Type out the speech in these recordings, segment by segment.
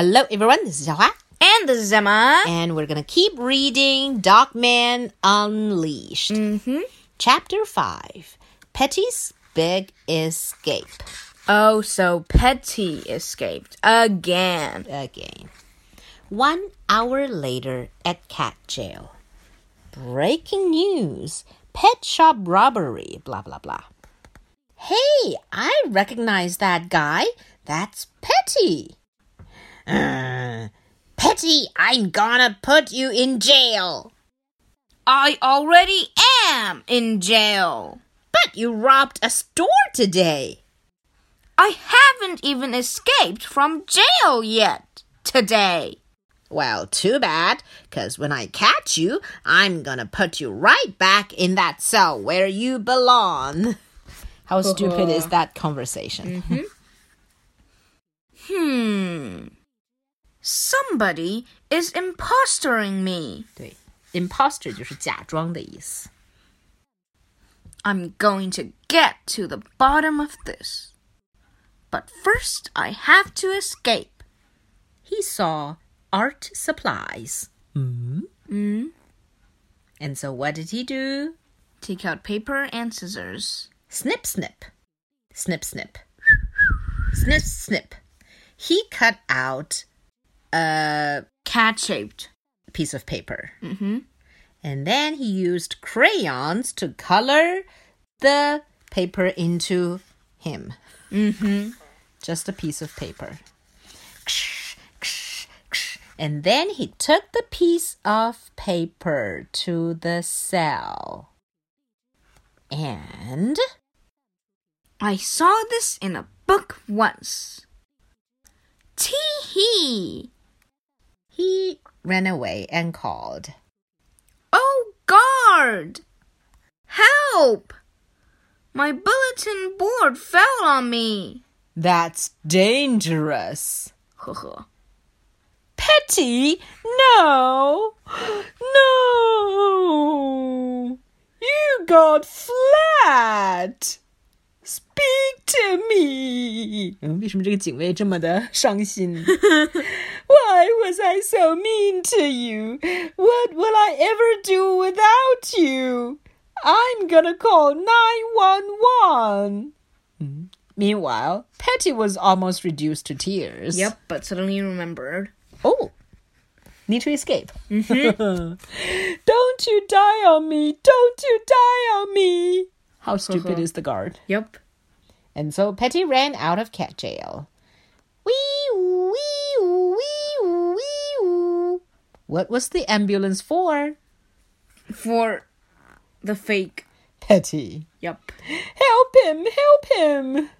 Hello, everyone. This is Xiaohua. And this is Emma. And we're going to keep reading Dog Man Unleashed. Mm-hmm. Chapter 5 Petey's Big Escape. Oh, so Petey escaped again. Again. One hour later at cat jail. Breaking news pet shop robbery, blah, blah, blah. Hey, I recognize that guy. That's Petey. Uh, Petey, I'm gonna put you in jail. I already am in jail. But you robbed a store today. I haven't even escaped from jail yet today. Well, too bad, because when I catch you, I'm gonna put you right back in that cell where you belong. How stupid is that conversation? Mm-hmm. Hmm. Somebody is impostering me. 对，imposter 就是假装的意思。 I'm going to get to the bottom of this. But first, I have to escape. He saw art supplies. Mm. Mm. And so what did he do? Take out paper and scissors. Snip, snip. Snip, snip. snip, snip. He cut out a Cat shaped. piece of paper. Mm-hmm. And then he used crayons to color the paper into him. Mm-hmm. Just a piece of paper. And then he took the piece of paper to the cell. And I saw this in a book once. Tee hee! He ran away and called. Oh, guard! Help! My bulletin board fell on me. That's dangerous. Petey, no, no, you got flat. Speak why was I so mean to you? What will I ever do without you? I'm gonna call nine one one. Meanwhile, Petey was almost reduced to tears. Yep, but suddenly remembered. Oh, need to escape. Mm-hmm. Don't you die on me! Don't you die on me! How uh-huh. stupid is the guard? Yep. And so Petey ran out of cat jail. Wee wee wee wee. What was the ambulance for? For the fake Petey. Yep. Help him! Help him!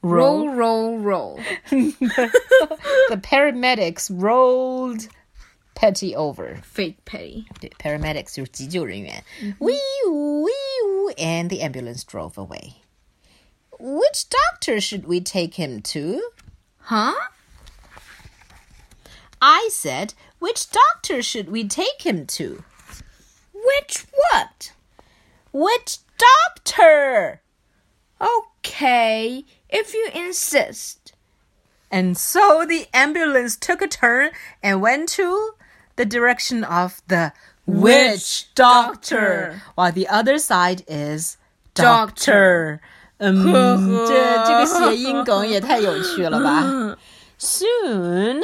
Roll, roll, roll. roll. the paramedics rolled Petey over. Fake Petty. 对，paramedics Wee wee wee, and the ambulance drove away. Which doctor should we take him to? Huh? I said, which doctor should we take him to? Which what? Which doctor? Okay, if you insist. And so the ambulance took a turn and went to the direction of the witch doctor, while the other side is doctor. 嗯，这这个谐音梗也太有趣了吧！Soon,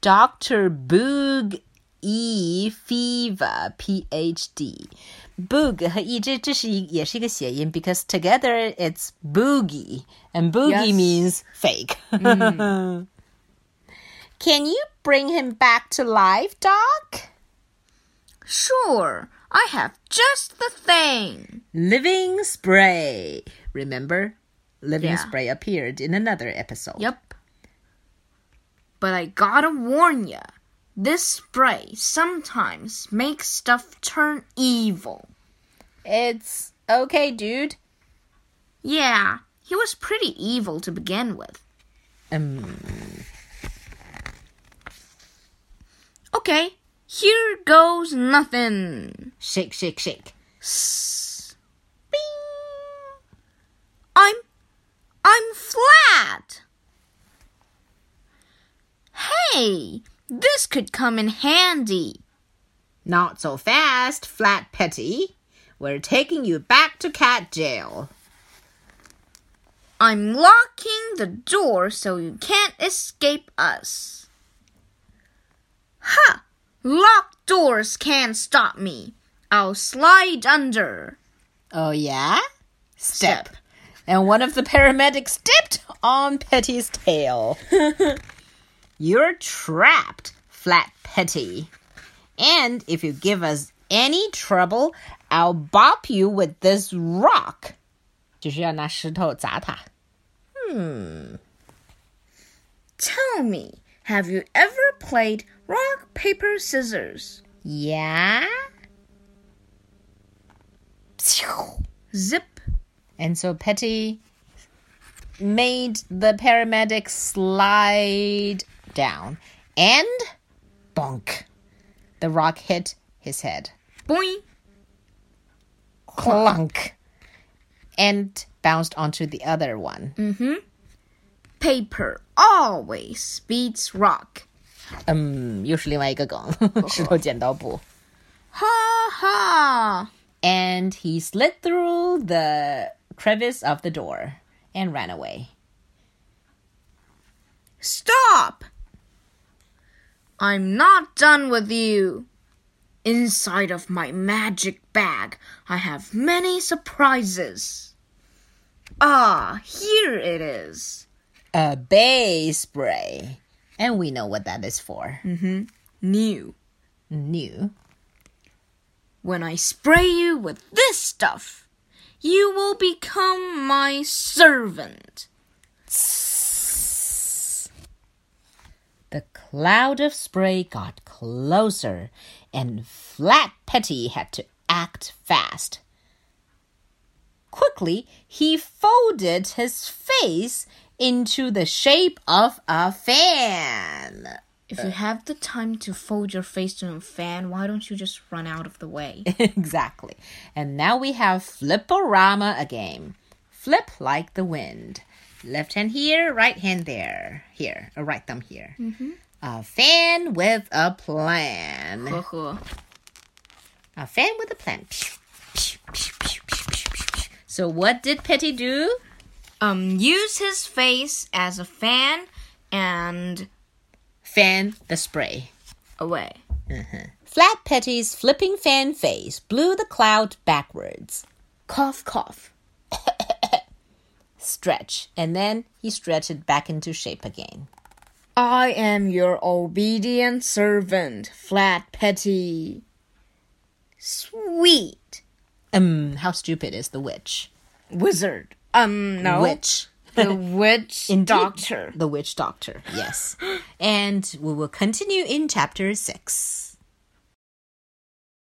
Doctor Boog E Fever PhD. Boog 和 E 这这是一也是一个谐音，because together it's boogie and boogie Yes. means fake. Can you bring him back to life, Doc? Sure, I have just the thing. Living spray. Remember? Living Yeah. spray appeared in another episode. Yep. But I gotta warn ya, this spray sometimes makes stuff turn evil. It's okay, dude. Yeah, he was pretty evil to begin with. Um, Okay, here goes nothing. shake, shake, shake. Sss. Bing. I'm I'm flat. Hey, this could come in handy. Not so fast, Flat Petey. We're taking you back to cat jail. I'm locking the door so you can't escape us. Ha! Locked doors can't stop me. I'll slide under. Oh, yeah? Step. Step. And one of the paramedics stepped on Petey's tail. You're trapped, Flat Petey. And if you give us any trouble, I'll bop you with this rock. Tell me, have you ever played rock paper, scissors? Yeah? Zip. And so Petey made the paramedic slide down. And bonk. The rock hit his head. Boing. Clunk. And bounced onto the other one. Mm-hmm. Paper always beats rock. 嗯，又是另外一个梗，石头剪刀布。哈哈。And he slid through the crevice of the door and ran away. Stop! I'm not done with you. Inside of my magic bag, I have many surprises. Ah, here it is. Obey spray. And we know what that is for. Mm-hmm. New. New. When I spray you with this stuff, you will become my servant. The cloud of spray got closer, and Flat Petey had to act fast. Quickly, he folded his face into the shape of a fan. If you have the time to fold your face to a fan, why don't you just run out of the way? exactly. And now we have Flip-O-Rama again. Flip like the wind. Left hand here, right hand there. Here, a right thumb here. Mm-hmm. A fan with a plan. A fan with a plan. So what did Petey do? Um, use his face as a fan and Fan the spray. away. Flat Petey's flipping fan face blew the cloud backwards. Cough, cough. Stretch, and then he stretched it back into shape again. I am your obedient servant, Flat Petey. Sweet. Um, how stupid is the witch? Wizard. Um, no. Witch. The witch Indeed. doctor. The witch doctor, yes. and we will continue in chapter 6.